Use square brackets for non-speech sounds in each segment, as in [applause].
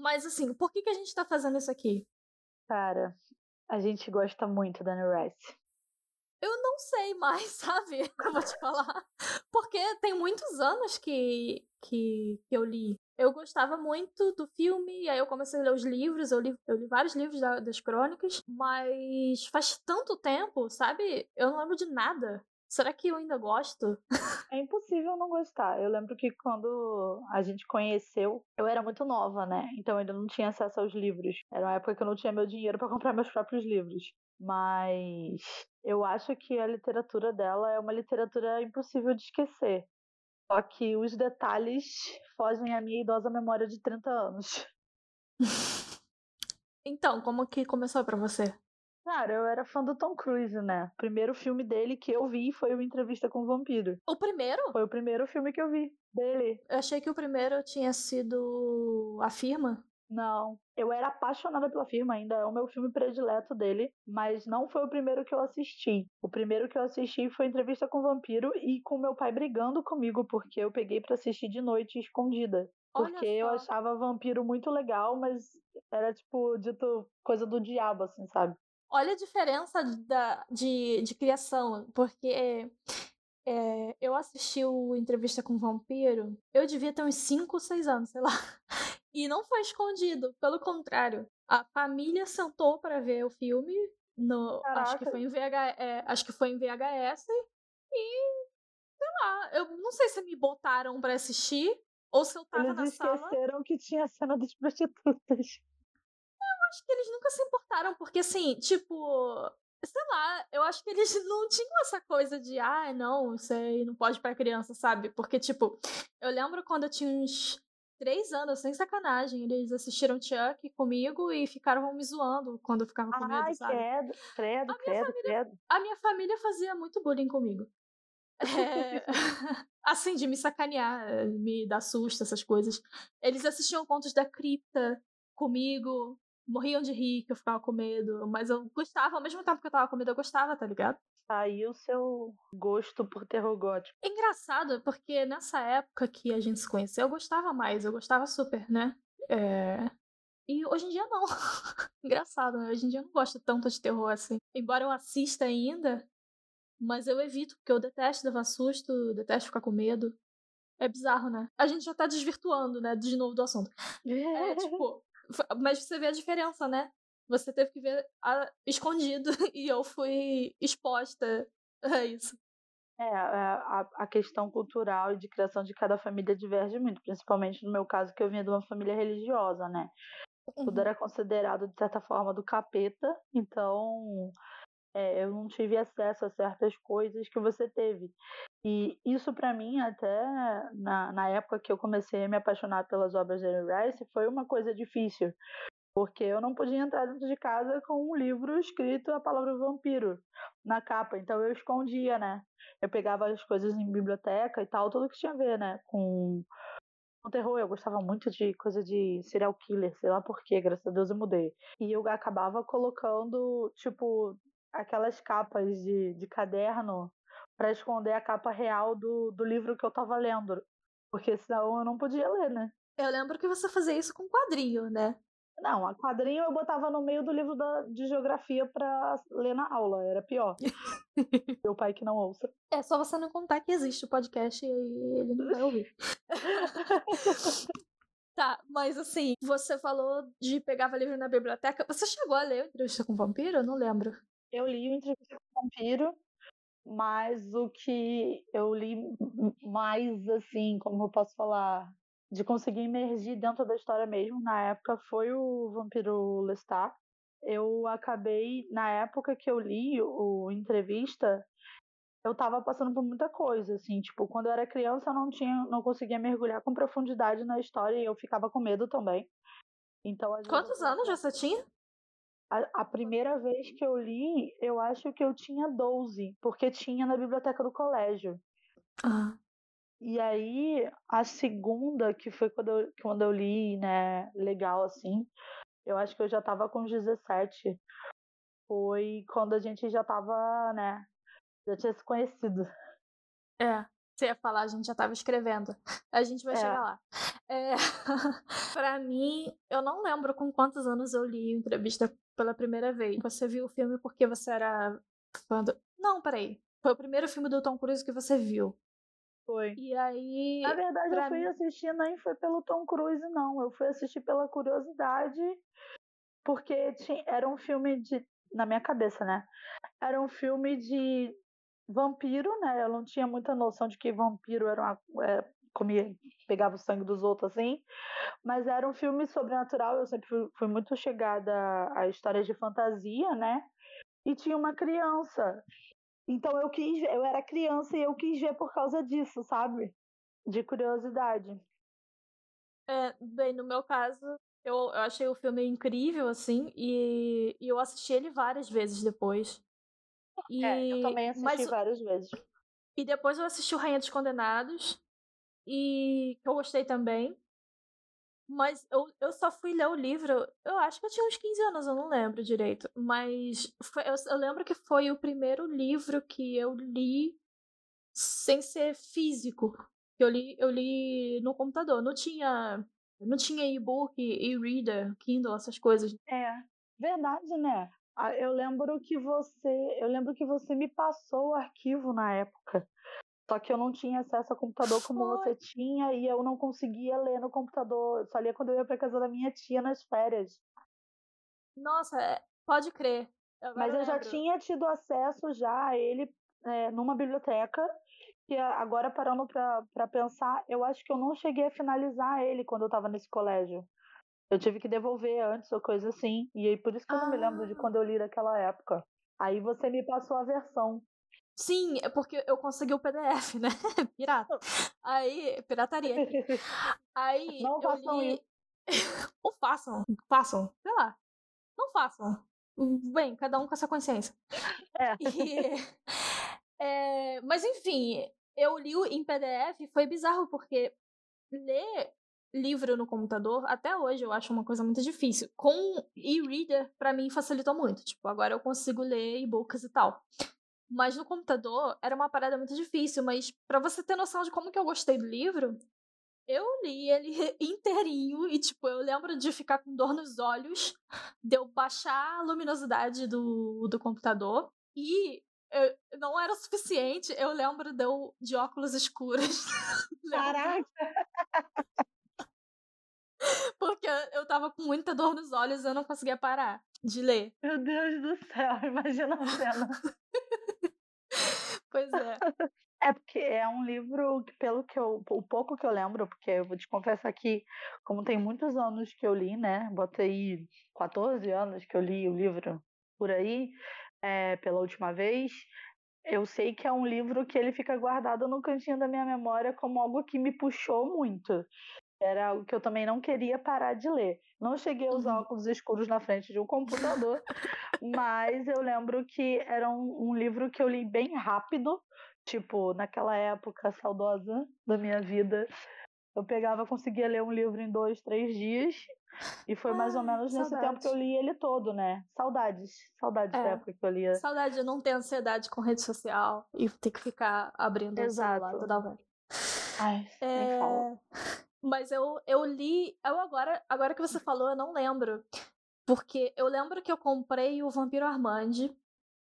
Mas assim, por que, que a gente tá fazendo isso aqui? Cara, a gente gosta muito da Anne Rice. Eu não sei mais, [laughs] sabe? Eu vou te falar. Porque tem muitos anos que, que, que eu li. Eu gostava muito do filme, e aí eu comecei a ler os livros, eu li, eu li vários livros da, das crônicas, mas faz tanto tempo, sabe? Eu não lembro de nada. Será que eu ainda gosto? É impossível não gostar. Eu lembro que quando a gente conheceu, eu era muito nova, né? Então eu ainda não tinha acesso aos livros. Era uma época que eu não tinha meu dinheiro para [laughs] comprar meus próprios livros. Mas eu acho que a literatura dela é uma literatura impossível de esquecer. Só que os detalhes fogem à minha idosa memória de 30 anos. [laughs] então, como que começou para você? Cara, eu era fã do Tom Cruise, né? O primeiro filme dele que eu vi foi o Entrevista com o Vampiro. O primeiro? Foi o primeiro filme que eu vi dele. Eu achei que o primeiro tinha sido A Firma. Não, eu era apaixonada pela firma, ainda é o meu filme predileto dele, mas não foi o primeiro que eu assisti. O primeiro que eu assisti foi Entrevista com o Vampiro e com meu pai brigando comigo, porque eu peguei para assistir de noite escondida. Porque eu achava vampiro muito legal, mas era tipo dito coisa do diabo, assim, sabe? Olha a diferença da, de, de criação, porque é, eu assisti o Entrevista com o Vampiro, eu devia ter uns 5 ou 6 anos, sei lá. [laughs] E não foi escondido, pelo contrário. A família sentou para ver o filme, no, acho que foi em VH, é, acho que foi em VHS, e sei lá, eu não sei se me botaram para assistir ou se eu tava Eles na sala. Eles esqueceram que tinha a cena das prostitutas acho que eles nunca se importaram, porque assim, tipo, sei lá, eu acho que eles [laughs] não tinham essa coisa de, ah, não, isso aí não pode para criança, sabe? Porque, tipo, eu lembro quando eu tinha uns três anos, sem sacanagem, eles assistiram Chuck comigo e ficaram me zoando quando eu ficava com medo, Ai, sabe? Credo, credo, credo, família, credo. A minha família fazia muito bullying comigo. É, [laughs] assim, de me sacanear, me dar susto, essas coisas. Eles assistiam contos da cripta comigo, morriam de rir, que eu ficava com medo, mas eu gostava, ao mesmo tempo que eu tava com medo, eu gostava, tá ligado? Aí o seu gosto por terror gótico. Engraçado, porque nessa época que a gente se conheceu, eu gostava mais, eu gostava super, né? É... E hoje em dia não. [laughs] Engraçado, né? Hoje em dia eu não gosto tanto de terror assim. Embora eu assista ainda, mas eu evito, porque eu detesto levar susto, detesto ficar com medo. É bizarro, né? A gente já tá desvirtuando, né, de novo do assunto. É, tipo, mas você vê a diferença, né? Você teve que ver a... escondido [laughs] e eu fui exposta a isso. É, a, a questão cultural e de criação de cada família diverge muito, principalmente no meu caso, que eu vinha de uma família religiosa, né? Uhum. Tudo era considerado, de certa forma, do capeta, então é, eu não tive acesso a certas coisas que você teve. E isso para mim, até na, na época que eu comecei a me apaixonar pelas obras de Anne Rice, foi uma coisa difícil. Porque eu não podia entrar dentro de casa com um livro escrito a palavra vampiro na capa. Então eu escondia, né? Eu pegava as coisas em biblioteca e tal, tudo que tinha a ver, né? Com, com terror. Eu gostava muito de coisa de serial killer, sei lá porquê, graças a Deus eu mudei. E eu acabava colocando, tipo, aquelas capas de, de caderno para esconder a capa real do, do livro que eu tava lendo. Porque senão eu não podia ler, né? Eu lembro que você fazia isso com quadrinho, né? Não, a quadrinho eu botava no meio do livro da, de geografia para ler na aula, era pior. [laughs] Meu pai que não ouça. É só você não contar que existe o podcast e ele não vai ouvir. [laughs] tá, mas assim, você falou de pegava livro na biblioteca. Você chegou a ler Entrevista com o Vampiro? Eu não lembro. Eu li o Entrevista com o Vampiro, mas o que eu li mais, assim, como eu posso falar, de conseguir emergir dentro da história mesmo, na época, foi o Vampiro Lestat. Eu acabei, na época que eu li o Entrevista, eu tava passando por muita coisa, assim, tipo, quando eu era criança eu não tinha, não conseguia mergulhar com profundidade na história e eu ficava com medo também. Então, Quantos anos você tinha? A, a, primeira vez que eu li, eu acho que eu tinha 12, porque tinha na biblioteca do colégio. Ah. E aí, a segunda, que foi quando eu, quando eu li, né, legal assim, eu acho que eu já tava com 17. Foi quando a gente já tava, né, já tinha se conhecido. É. Você ia falar, a gente já tava escrevendo. [laughs] A gente vai É. chegar lá. É... [laughs] pra mim, eu não lembro com quantos anos eu li entrevista pela primeira vez. Você viu o filme porque você era fã do... Não, peraí. Foi o primeiro filme do Tom Cruise que você viu. Foi. E aí. Na verdade, eu fui mim- assistir nem foi pelo Tom Cruise, não. Eu fui assistir pela curiosidade, porque tinha, era um filme de. Na minha cabeça, né? Era um filme de vampiro, né? Eu não tinha muita noção de que vampiro era uma. é, comia, pegava o sangue dos outros assim. Mas era um filme sobrenatural. Eu sempre fui, fui muito chegada a, a histórias de fantasia, né? E tinha uma criança. Então eu quis, eu era criança e eu quis ver por causa disso, sabe? De curiosidade. É, bem, no meu caso, eu, eu achei o filme incrível, assim, e, e eu assisti ele várias vezes depois. E, É, eu também assisti mas, várias vezes. E depois eu assisti o Rainha dos Condenados, e que eu gostei também. Mas eu, eu só fui ler o livro, eu acho que eu tinha uns 15 anos, eu não lembro direito. Mas foi- eu, eu lembro que foi o primeiro livro que eu li sem ser físico. Eu li, eu li no computador, não tinha. Não tinha e-book, e-reader, Kindle, essas coisas. É, verdade, né? Ah, Eu lembro que você, eu lembro que você me passou o arquivo na época. Só que eu não tinha acesso ao computador como Foi. você tinha e eu não conseguia ler no computador. Eu Só lia quando eu ia pra casa da minha tia nas férias. Nossa, é- pode crer. Agora Mas eu já tinha tido acesso já a ele é, numa biblioteca. Que agora parando pra pensar, eu acho que eu não cheguei a finalizar ele quando eu tava nesse colégio. Eu tive que devolver antes ou coisa assim. E aí por isso que eu não me lembro de Ah. quando eu li naquela época. Aí você me passou a versão. Sim, é porque eu consegui o PDF, né? [laughs] Pirata. Aí, pirataria. Aí [laughs] Não eu façam li... [laughs] Ou façam, façam, sei lá. Não façam. Bem, cada um com essa consciência. É. E, é, mas enfim, eu li em PDF e foi bizarro, porque ler livro no computador, até hoje eu acho uma coisa muito difícil. Com e-reader, pra mim, facilitou muito. Tipo, agora eu consigo ler e-books e tal. Mas no computador era uma parada muito difícil. Mas pra você ter noção de como que eu gostei do livro, eu li ele [laughs] inteirinho e, tipo, eu lembro de ficar com dor nos olhos, de eu baixar a luminosidade do, do computador e eu- não era o suficiente. Eu lembro de, eu, de óculos escuros. [laughs] Caraca! [laughs] Porque eu tava com muita dor nos olhos e eu não conseguia parar de ler. Meu Deus do céu, [laughs] imagina a cena. Pois é. [laughs] É porque é um livro que, pelo que eu, o pouco que eu lembro, porque eu vou te confessar que, como tem muitos anos que eu li, né? Botei 14 anos que eu li o livro por aí, é, pela última vez. Eu sei que é um livro que ele fica guardado no cantinho da minha memória como algo que me puxou muito. Era algo que eu também não queria parar de ler. Não cheguei a usar Uhum. óculos escuros na frente de um computador, [laughs] mas eu lembro que era um, um livro que eu li bem rápido, tipo, naquela época saudosa da minha vida. Eu pegava, conseguia ler um livro em dois, três dias. E foi mais ou Ai, menos nesse tempo que eu li ele todo, né? Saudades. Saudades da É. época que eu lia. Saudade de não ter ansiedade com rede social e ter que ficar abrindo o celular Exato. toda hora. Ai, nem fala. É... Mas eu, eu li. Eu agora, agora que você falou, eu não lembro. Porque eu lembro que eu comprei o Vampiro Armand,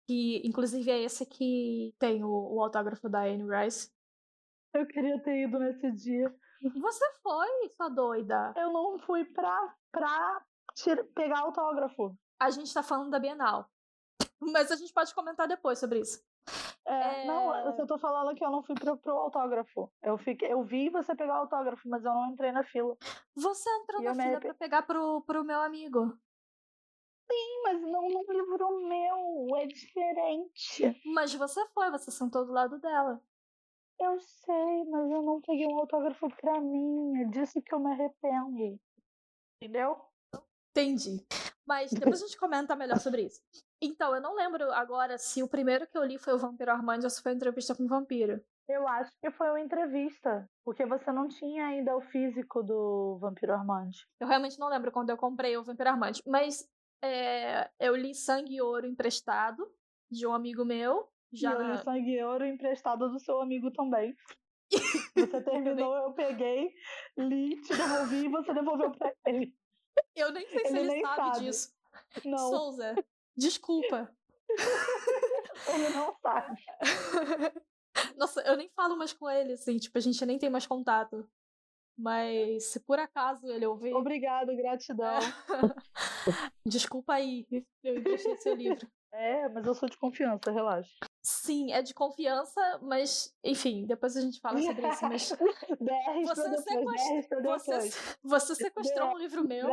que inclusive é esse que tem o, o autógrafo da Anne Rice. Eu queria ter ido nesse dia. Você foi, sua doida. Eu não fui pra, pra tira- pegar autógrafo. A gente tá falando da Bienal. Mas a gente pode comentar depois sobre isso. É, Não, É. eu só tô falando que eu não fui pro, pro autógrafo. Eu, fiquei, eu vi você pegar o autógrafo, mas eu não entrei na fila. Você entrou E na me fila arrepe- pra pegar pro, pro meu amigo. Sim, mas não num livro meu, é diferente. Mas você foi, você sentou do lado dela. Eu sei, mas eu não peguei um autógrafo pra mim. É disso que eu me arrependo. Entendeu? Entendi. Mas depois a gente comenta melhor sobre isso. Então, eu não lembro agora se o primeiro que eu li foi o Vampiro Armand ou se foi a entrevista com o vampiro. Eu acho que foi uma entrevista. Porque você não tinha ainda o físico do Vampiro Armand. Eu realmente não lembro quando eu comprei o Vampiro Armand. Mas é, eu li Sangue e Ouro emprestado de um amigo meu. Já e eu li sangue e ouro emprestado do seu amigo também. [laughs] Você terminou, eu peguei, li, te devolvi e você devolveu pra ele. Eu nem sei se ele, ele sabe, sabe, disso. Não. Souza, desculpa. [laughs] ele não sabe. [laughs] Nossa, eu nem falo mais com ele, assim, tipo, a gente nem tem mais contato. Mas se por acaso ele ouvir. Obrigado, gratidão. [laughs] Desculpa aí, eu emprestei seu livro. É, mas eu sou de confiança, relaxa. Sim, é de confiança, mas enfim, depois a gente fala sobre isso. Mas [laughs] você, sequest... você, você sequestrou um livro meu.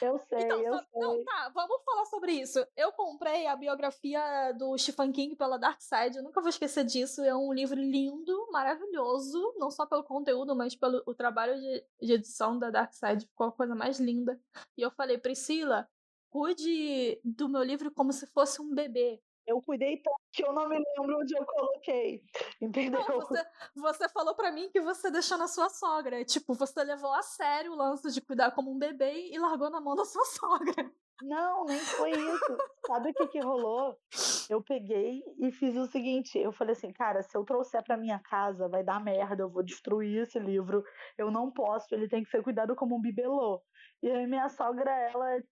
Eu sei, então, eu sei. Não, tá, vamos falar sobre isso. Eu comprei a biografia do Stephen King pela Dark Side, eu nunca vou esquecer disso. É um livro lindo, maravilhoso, não só pelo conteúdo, mas pelo o trabalho de, de edição da Dark Side. Ficou a coisa mais linda. E eu falei, Priscila, cuide do meu livro como se fosse um bebê. Eu cuidei tanto que eu não me lembro onde eu coloquei. [laughs] Entendeu? Não, você, você falou para mim que você deixou na sua sogra. Tipo, você levou a sério o lance de cuidar como um bebê e largou na mão da sua [laughs] sogra. Não, nem foi isso. Sabe o que que rolou? Eu peguei e fiz o seguinte, eu falei assim, cara, se eu trouxer para minha casa, vai dar merda, eu vou destruir esse livro. Eu não posso, ele tem que ser cuidado como um bibelô. E aí minha sogra, ela é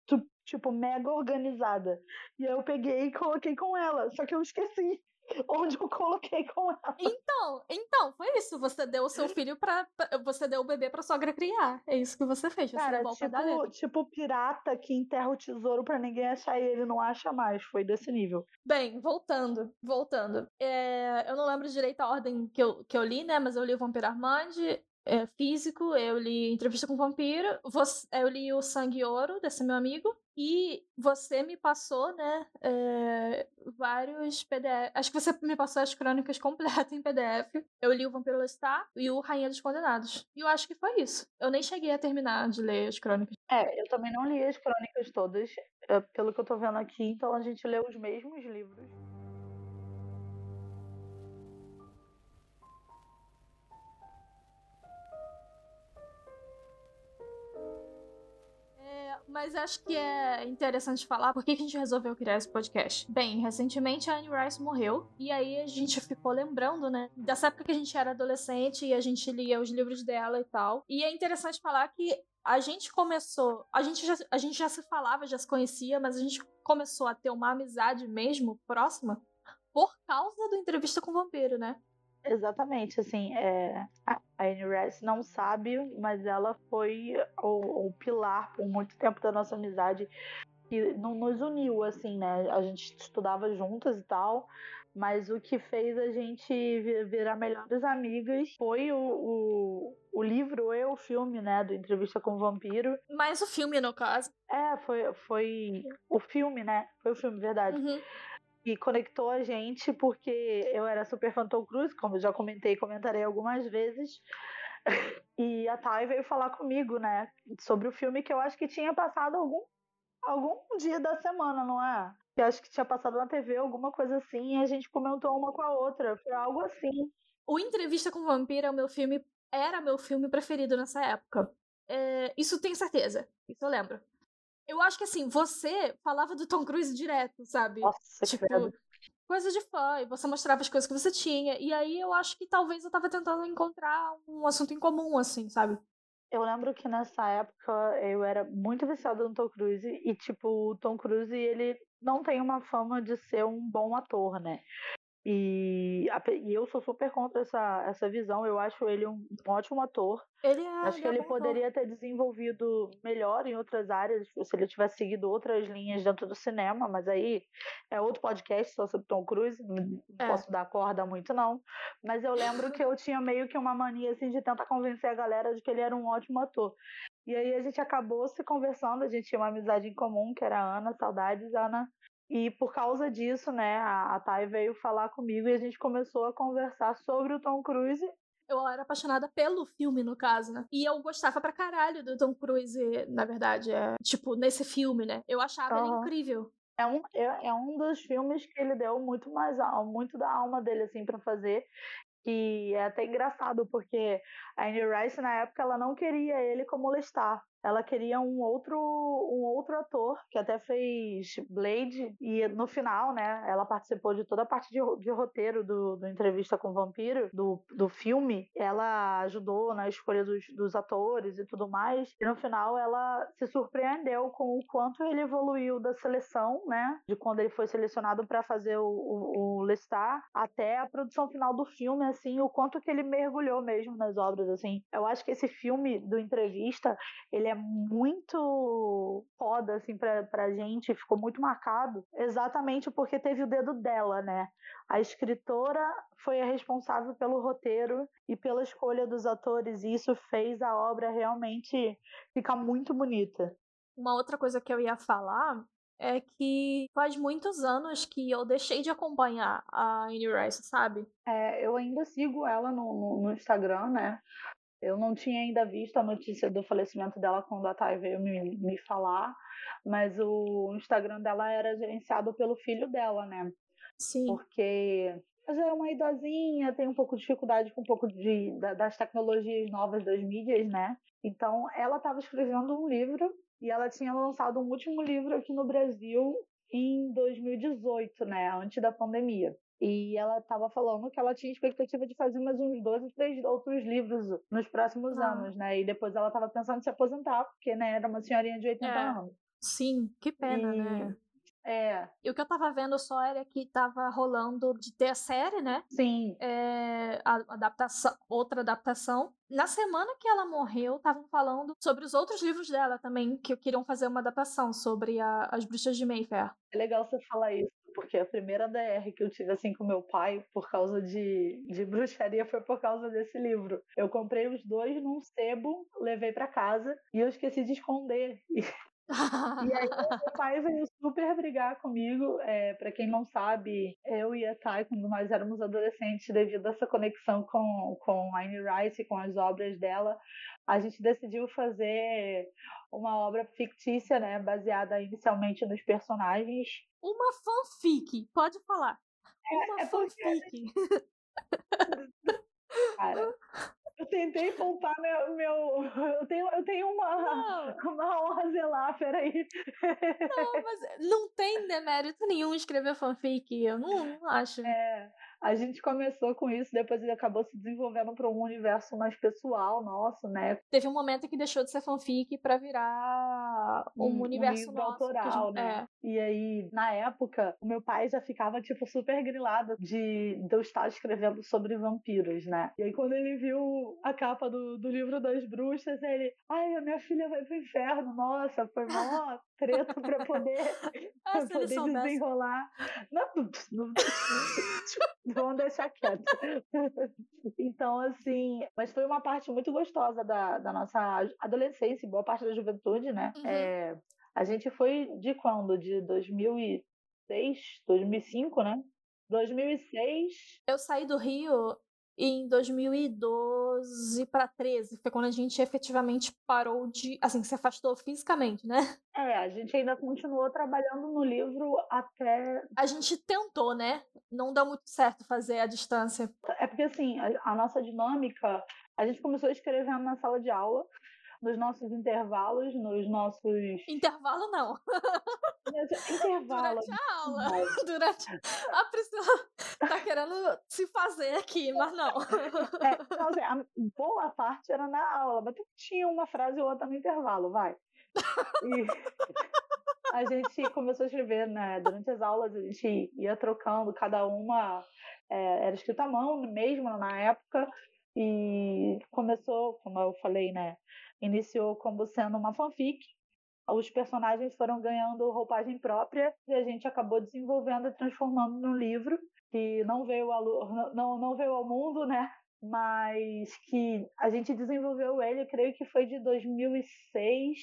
tipo mega organizada. E aí eu peguei e coloquei com ela, só que eu esqueci [laughs] onde eu coloquei com ela. Então, então, foi isso. Você deu o seu filho para Você deu o bebê pra sogra criar. É isso que você fez. Você Cara, tipo, tipo pirata que enterra o tesouro para ninguém achar e ele não acha mais. Foi desse nível. Bem, voltando, voltando. É, eu não lembro direito a ordem que eu, que eu li, né? Mas eu li o Vampiro Armand, é, físico, eu li Entrevista com o Vampiro, você, eu li o Sangue Ouro, desse meu amigo, e você me passou, né, é, vários PDF. Acho que você me passou as crônicas completas em PDF. Eu li o Vampiro Lestat e o Rainha dos Condenados. E eu acho que foi isso. Eu nem cheguei a terminar de ler as crônicas. É, eu também não li as crônicas todas, pelo que eu tô vendo aqui, então a gente leu os mesmos livros. Mas acho que é interessante falar por que a gente resolveu criar esse podcast. Bem, recentemente a Anne Rice morreu, e aí a gente ficou lembrando, né, dessa época que a gente era adolescente e a gente lia os livros dela e tal. E é interessante falar que a gente começou, a gente, já, a gente já se falava, já se conhecia, mas a gente começou a ter uma amizade mesmo próxima por causa do entrevista com o vampiro, né? Exatamente, assim, é, a Anne Rice não sabe, mas ela foi o, o, pilar por muito tempo da nossa amizade que nos uniu, assim, né? A gente estudava juntas e tal, mas o que fez a gente virar melhores amigas foi o, o, o livro e o filme, né, do Entrevista com o Vampiro. Mais o filme, no caso. É, foi, foi o filme, né? Foi o filme, verdade. Uhum e conectou a gente porque eu era super fã Tom Cruise, como já comentei e comentarei algumas vezes. [laughs] E a Thay veio falar comigo, né, sobre o filme que eu acho que tinha passado algum algum dia da semana, não é? Que acho que tinha passado na TV, alguma coisa assim, e a gente comentou uma com a outra, foi algo assim. O Entrevista com o Vampiro é o meu filme, era meu filme preferido nessa época. É, isso tenho certeza, isso eu lembro. Eu acho que assim, você falava do Tom Cruise direto, sabe? Nossa, tipo, coisa de fã, e você mostrava as coisas que você tinha. E aí eu acho que talvez eu tava tentando encontrar um assunto em comum, assim, sabe? Eu lembro que nessa época eu era muito viciada no Tom Cruise e, tipo, o Tom Cruise, ele não tem uma fama de ser um bom ator, né? E, e, eu sou super contra essa, essa visão. Eu acho ele um, um ótimo ator. Ele é, acho que ele, é poderia ter desenvolvido melhor em outras áreas, se ele tivesse seguido outras linhas dentro do cinema, mas aí é outro podcast só sobre Tom Cruise, não é. posso dar corda muito não. Mas eu lembro que eu tinha meio que uma mania assim de tentar convencer a galera de que ele era um ótimo ator. E aí a gente acabou se conversando, a gente tinha uma amizade em comum, que era a Ana, saudades, Ana. E por causa disso, né, a, a Thay veio falar comigo e a gente começou a conversar sobre o Tom Cruise. Eu era apaixonada pelo filme, no caso, né? E eu gostava pra caralho do Tom Cruise, na verdade. É, tipo, nesse filme, né? Eu achava uhum. ele incrível. É um, é, é um dos filmes que ele deu muito mais muito da alma dele, assim, para fazer. E é até engraçado, porque a Anne Rice, na época, ela não queria ele como Lestat. Ela queria um outro, um outro ator que até fez Blade e no final, né, ela participou de toda a parte de, de roteiro do, do Entrevista com o Vampiro, do, do filme. Ela ajudou na escolha dos, dos atores e tudo mais. E no final ela se surpreendeu com o quanto ele evoluiu da seleção, né, de quando ele foi selecionado para fazer o, o, o Lestat até a produção final do filme, assim, o quanto que ele mergulhou mesmo nas obras, assim. Eu acho que esse filme do Entrevista, ele é muito foda, assim, pra, pra gente, ficou muito marcado, exatamente porque teve o dedo dela, né? A escritora foi a responsável pelo roteiro e pela escolha dos atores, e isso fez a obra realmente ficar muito bonita. Uma outra coisa que eu ia falar é que faz muitos anos que eu deixei de acompanhar a Anne Rice, sabe? É, eu ainda sigo ela no, no, no, Instagram, né? Eu não tinha ainda visto a notícia do falecimento dela quando a Thay veio me, me falar, mas o Instagram dela era gerenciado pelo filho dela, né? Sim. Porque ela já é uma idosinha, tem um pouco de dificuldade com um pouco de, das tecnologias novas das mídias, né? Então, ela estava escrevendo um livro e ela tinha lançado um último livro aqui no Brasil em 2018, né, antes da pandemia. E ela estava falando que ela tinha expectativa de fazer mais uns dois ou três outros livros nos próximos ah. anos, né? E depois ela estava pensando em se aposentar, porque né, era uma senhorinha de 80 é. anos. Sim, que pena, e... né? É. E o que eu tava vendo só era que tava rolando de ter a série, né? Sim. É, a adaptação, outra adaptação. Na semana que ela morreu, estavam falando sobre os outros livros dela também, que queriam fazer uma adaptação sobre a, as bruxas de Mayfair. É legal você falar isso, porque a primeira DR que eu tive assim com meu pai por causa de, de bruxaria foi por causa desse livro. Eu comprei os dois num sebo, levei para casa e eu esqueci de esconder. e [laughs] aí meu pai veio super brigar comigo. É, para quem não sabe, eu e a Thay, quando nós éramos adolescentes, devido a essa conexão com, com a Anne Rice, com as obras dela, a gente decidiu fazer uma obra fictícia, né, baseada inicialmente nos personagens. Uma fanfic, pode falar. É, uma é fanfic. Porque... [laughs] Cara, eu tentei poupar meu. meu [laughs] eu, tenho, eu tenho uma, uma honra zelar, peraí. Não, mas não tem demérito nenhum escrever fanfic, eu não, não acho. É, a gente começou com isso, depois ele acabou se desenvolvendo para um universo mais pessoal nosso, né? Teve um momento que deixou de ser fanfic para virar um, um universo um nosso, autoral, gente, né? É. E aí, na época, o meu pai já ficava, tipo, super grilado de, de eu estar escrevendo sobre vampiros, né? E aí, quando ele viu a capa do, do livro das bruxas, ele, ai, a minha filha vai pro inferno, nossa, foi mó treta pra poder, ah, pra poder desenrolar. Não, não, vamos deixar quieto. [laughs] então, assim, mas foi uma parte muito gostosa da, da nossa adolescência, boa parte da juventude, né? Uhum. É, a gente foi de quando? De 2006, 2005, né? 2006. Eu saí do Rio em 2012 para 13, foi quando a gente efetivamente parou de, assim, se afastou fisicamente, né? É, a gente ainda continuou trabalhando no livro até. A gente tentou, né? Não deu muito certo fazer a distância. É porque, assim, a, a nossa dinâmica, a gente começou escrevendo na sala de aula, nos nossos intervalos, nos nossos. Intervalo não. [laughs] Intervalo. Durante a aula. Mas... [laughs] Durante. A Priscila tá querendo se fazer aqui, mas não. É, então, assim, a [laughs] boa parte era na aula, mas tinha uma frase ou outra no intervalo, vai. E a gente começou a escrever, né? Durante as aulas, a gente ia trocando, cada uma é, era escrita à mão mesmo na época. E começou, como eu falei, né? Iniciou como sendo uma fanfic. Os personagens foram ganhando roupagem própria e a gente acabou desenvolvendo e transformando num livro que não veio ao, não, não veio ao mundo, né? Mas que a gente desenvolveu ele, creio que foi de 2006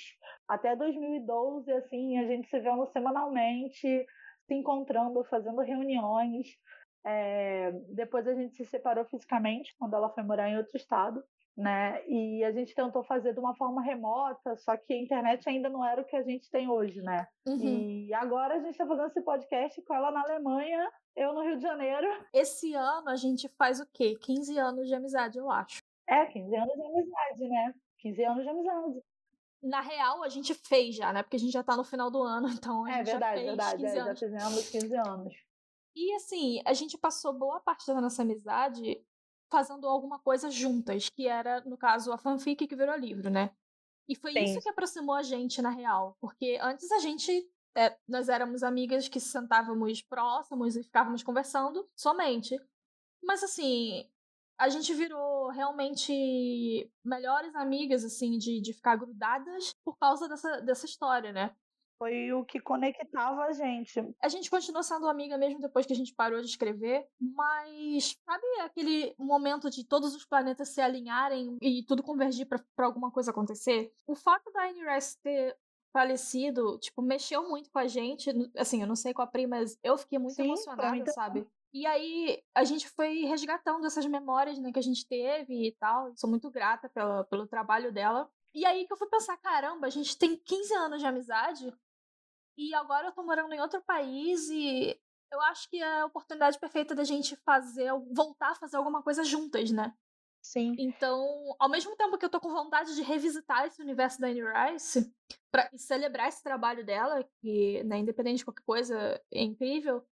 até 2012, assim, a gente se vendo semanalmente, se encontrando, fazendo reuniões. É, depois a gente se separou fisicamente quando ela foi morar em outro estado né? E a gente tentou fazer de uma forma remota, só que a internet ainda não era o que a gente tem hoje, né? Uhum. E agora a gente está fazendo esse podcast com ela na Alemanha, eu no Rio de Janeiro. Esse ano a gente faz o quê? 15 anos de amizade, eu acho. É, 15 anos de amizade, né? 15 anos de amizade. na real, a gente fez já, né? Porque a gente já tá no final do ano, [laughs] então a é, gente verdade, já fez verdade, 15 é, já fizemos 15 anos. E assim, a gente passou boa parte da nossa amizade fazendo alguma coisa juntas, que era, no caso, a fanfic que virou livro, né? E foi Sim. isso que aproximou a gente, na real. Porque antes a gente. é, nós éramos amigas que sentávamos próximos e ficávamos conversando somente. Mas assim, a gente virou realmente melhores amigas, assim, de, de ficar grudadas por causa dessa, dessa história, né? Foi o que conectava a gente. A gente continuou sendo amiga mesmo depois que a gente parou de escrever, mas sabe aquele momento de todos os planetas se alinharem e tudo convergir pra pra alguma coisa acontecer? O fato da Rice ter falecido, tipo, mexeu muito com a gente. Assim, eu não sei com a Pri, mas eu fiquei muito Sim, emocionada, sabe? E aí a gente foi resgatando essas memórias né, que a gente teve e tal. Sou muito grata pela, pelo trabalho dela. E aí que eu fui pensar, caramba, a gente tem 15 anos de amizade e agora eu tô morando em outro país e eu acho que é a oportunidade perfeita da gente fazer, voltar a fazer alguma coisa juntas, né? Sim. Então, ao mesmo tempo que eu tô com vontade de revisitar esse universo da Anne Rice pra celebrar esse trabalho dela, que, né, independente de qualquer coisa, é incrível,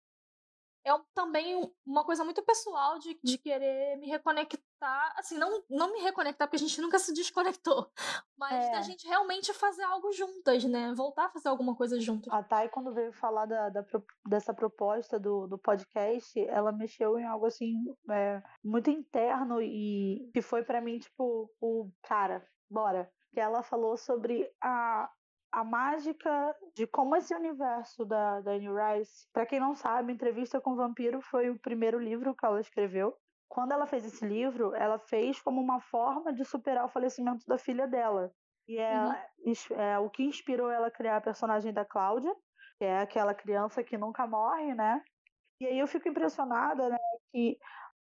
é também um- uma coisa muito pessoal de, de querer me reconectar, assim, não, não me reconectar, porque a gente nunca se desconectou, [laughs] mas da É. gente realmente fazer algo juntas, né? Voltar a fazer alguma coisa juntas. A Thay, quando veio falar da, da dessa proposta do, do podcast, ela mexeu em algo assim é, muito interno e que foi pra mim, tipo, o cara, bora. Que ela falou sobre a, a mágica de como esse universo da, da Anne Rice. Pra quem não sabe, Entrevista com o Vampiro foi o primeiro livro que ela escreveu. Quando ela fez esse livro, ela fez como uma forma de superar o falecimento da filha dela. E é, Uhum. é o que inspirou ela a criar a personagem da Cláudia, que é aquela criança que nunca morre, né? E aí eu fico impressionada, né, que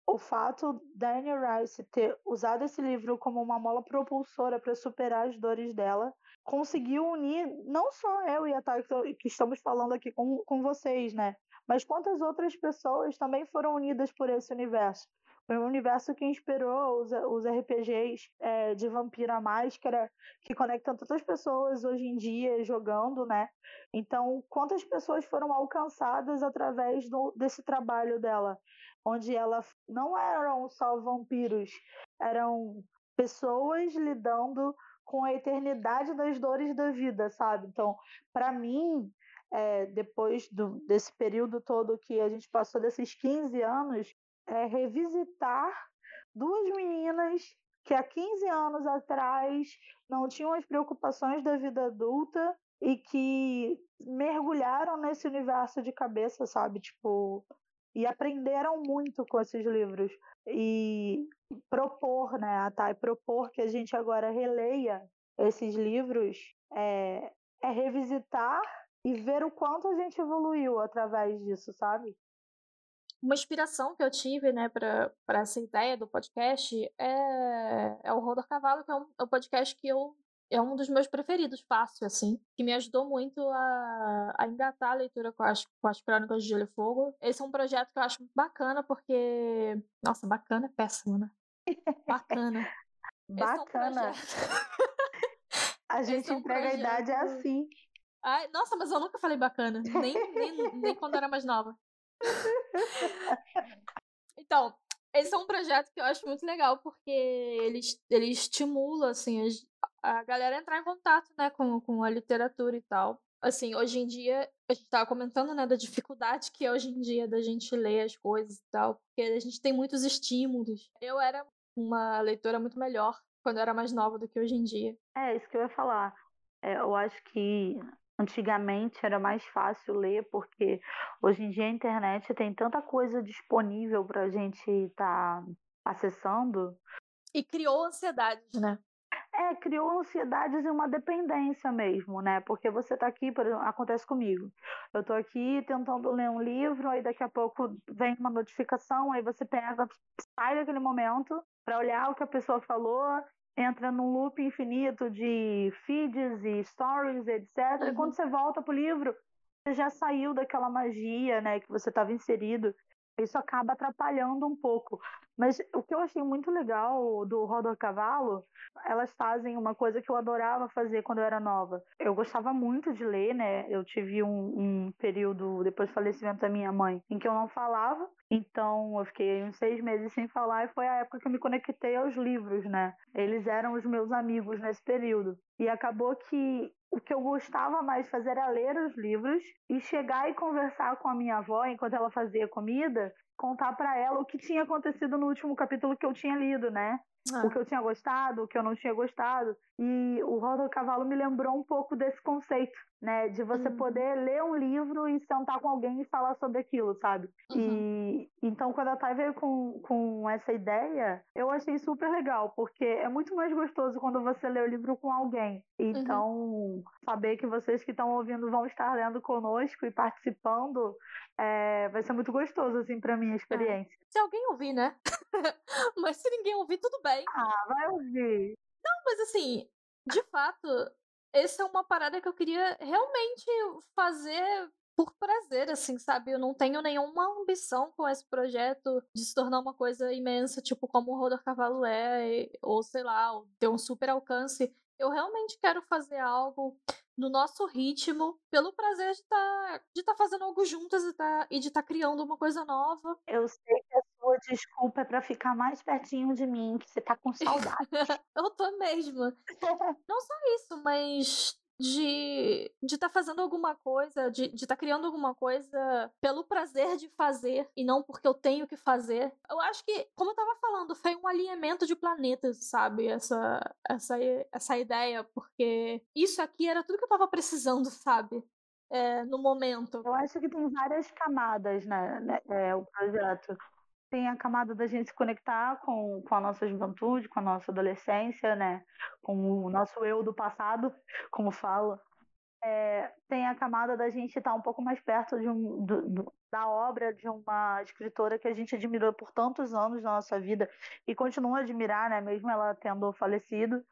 o fato da Anne Rice ter usado esse livro como uma mola propulsora para superar as dores dela, conseguiu unir não só eu e a Thay que estamos falando aqui com, com vocês, né? Mas quantas outras pessoas também foram unidas por esse universo. Foi um universo que inspirou os, os RPGs é, de Vampiro à Máscara, que conectam tantas pessoas hoje em dia jogando, né? Então, quantas pessoas foram alcançadas através do, desse trabalho dela? Onde ela não eram só vampiros, eram pessoas lidando com a eternidade das dores da vida, sabe? Então, para mim, é, depois do, desse período todo que a gente passou, desses 15 anos, é revisitar duas meninas que há 15 anos atrás não tinham as preocupações da vida adulta e que mergulharam nesse universo de cabeça, sabe? Tipo, e aprenderam muito com esses livros. E propor, né, a Thay, propor que a gente agora releia esses livros é, é revisitar e ver o quanto a gente evoluiu através disso, sabe? Uma inspiração que eu tive, né, pra essa ideia do podcast é, é o Rodor Cavalo, que é um, é um podcast que eu é um dos meus preferidos, fácil, assim, que me ajudou muito a, a engatar a leitura com as, com as crônicas de Gelo e Fogo. Esse é um projeto que eu acho bacana, porque. Nossa, bacana é péssimo, né? Bacana. Esse é um Bacana. projeto- [laughs] A [laughs] gente é um entrega a idade projeto- assim. Ai, nossa, mas eu nunca falei bacana. Nem, nem, nem quando era mais nova. Então, esse é um projeto que eu acho muito legal, porque ele, ele estimula, assim, as- a galera entrar em contato, né, com, com a literatura e tal. Assim, hoje em dia, a gente tava comentando, né, da dificuldade que é hoje em dia da gente ler as coisas e tal, porque a gente tem muitos estímulos. Eu era uma leitora muito melhor quando eu era mais nova do que hoje em dia. É, isso que eu ia falar. É, eu acho que antigamente era mais fácil ler, porque hoje em dia a internet tem tanta coisa disponível para a gente estar acessando. E criou ansiedades, né? É, criou ansiedades e uma dependência mesmo, né? Porque você tá aqui, por exemplo, acontece comigo. Eu tô aqui tentando ler um livro, aí daqui a pouco vem uma notificação, aí você pega, sai daquele momento para olhar o que a pessoa falou, entra num loop infinito de feeds e stories, etc. E Uhum. quando você volta pro livro, você já saiu daquela magia, né, que você estava inserido. Isso acaba atrapalhando um pouco. Mas o que eu achei muito legal do Roda Cavalo, elas fazem uma coisa que eu adorava fazer quando eu era nova. Eu gostava muito de ler, né? Eu tive um, um período depois do falecimento da minha mãe em que eu não falava, então eu fiquei uns seis meses sem falar e foi a época que eu me conectei aos livros, né? Eles eram os meus amigos nesse período. E acabou que o que eu gostava mais de fazer era ler os livros e chegar e conversar com a minha avó enquanto ela fazia comida, contar para ela o que tinha acontecido no último capítulo que eu tinha lido, né? Ah. O que eu tinha gostado, o que eu não tinha gostado. E o Roda do Cavalo me lembrou um pouco desse conceito, né? De você uhum. poder ler um livro e sentar com alguém e falar sobre aquilo, sabe? Uhum. E então, quando a Thay veio com, com essa ideia, eu achei super legal, porque é muito mais gostoso quando você lê o livro com alguém. Uhum. Então, uhum. saber que vocês que estão ouvindo vão estar lendo conosco e participando é, vai ser muito gostoso, assim, pra minha é. experiência. É. Se alguém ouvir, né? [laughs] Mas se ninguém ouvir, tudo bem. Ah, vai ouvir. Não, mas assim, de fato, essa é uma parada que eu queria realmente fazer por prazer, assim, sabe? Eu não tenho nenhuma ambição com esse projeto de se tornar uma coisa imensa, tipo como o Rodor Cavalo é, ou sei lá, ter um super alcance. Eu realmente quero fazer algo no nosso ritmo, pelo prazer de tá, estar tá fazendo algo juntas e, tá, e de estar tá criando uma coisa nova. Eu sei que a sua desculpa é para ficar mais pertinho de mim, que você tá com saudade. [laughs] eu tô mesmo. [laughs] Não só isso, mas de de estar tá fazendo alguma coisa, de estar tá criando alguma coisa pelo prazer de fazer e não porque eu tenho que fazer. Eu acho que, como eu tava falando, foi um alinhamento de planetas, sabe? Essa essa essa ideia, porque isso aqui era tudo que eu tava precisando, sabe? É, no momento. Eu acho que tem várias camadas, né, né é, o projeto tem a camada da gente se conectar com, com a nossa juventude, com a nossa adolescência, né? Com o nosso eu do passado, como fala. É, tem a camada da gente estar um pouco mais perto de um, do, do, da obra de uma escritora que a gente admirou por tantos anos na nossa vida e continua a admirar, né? Mesmo ela tendo falecido.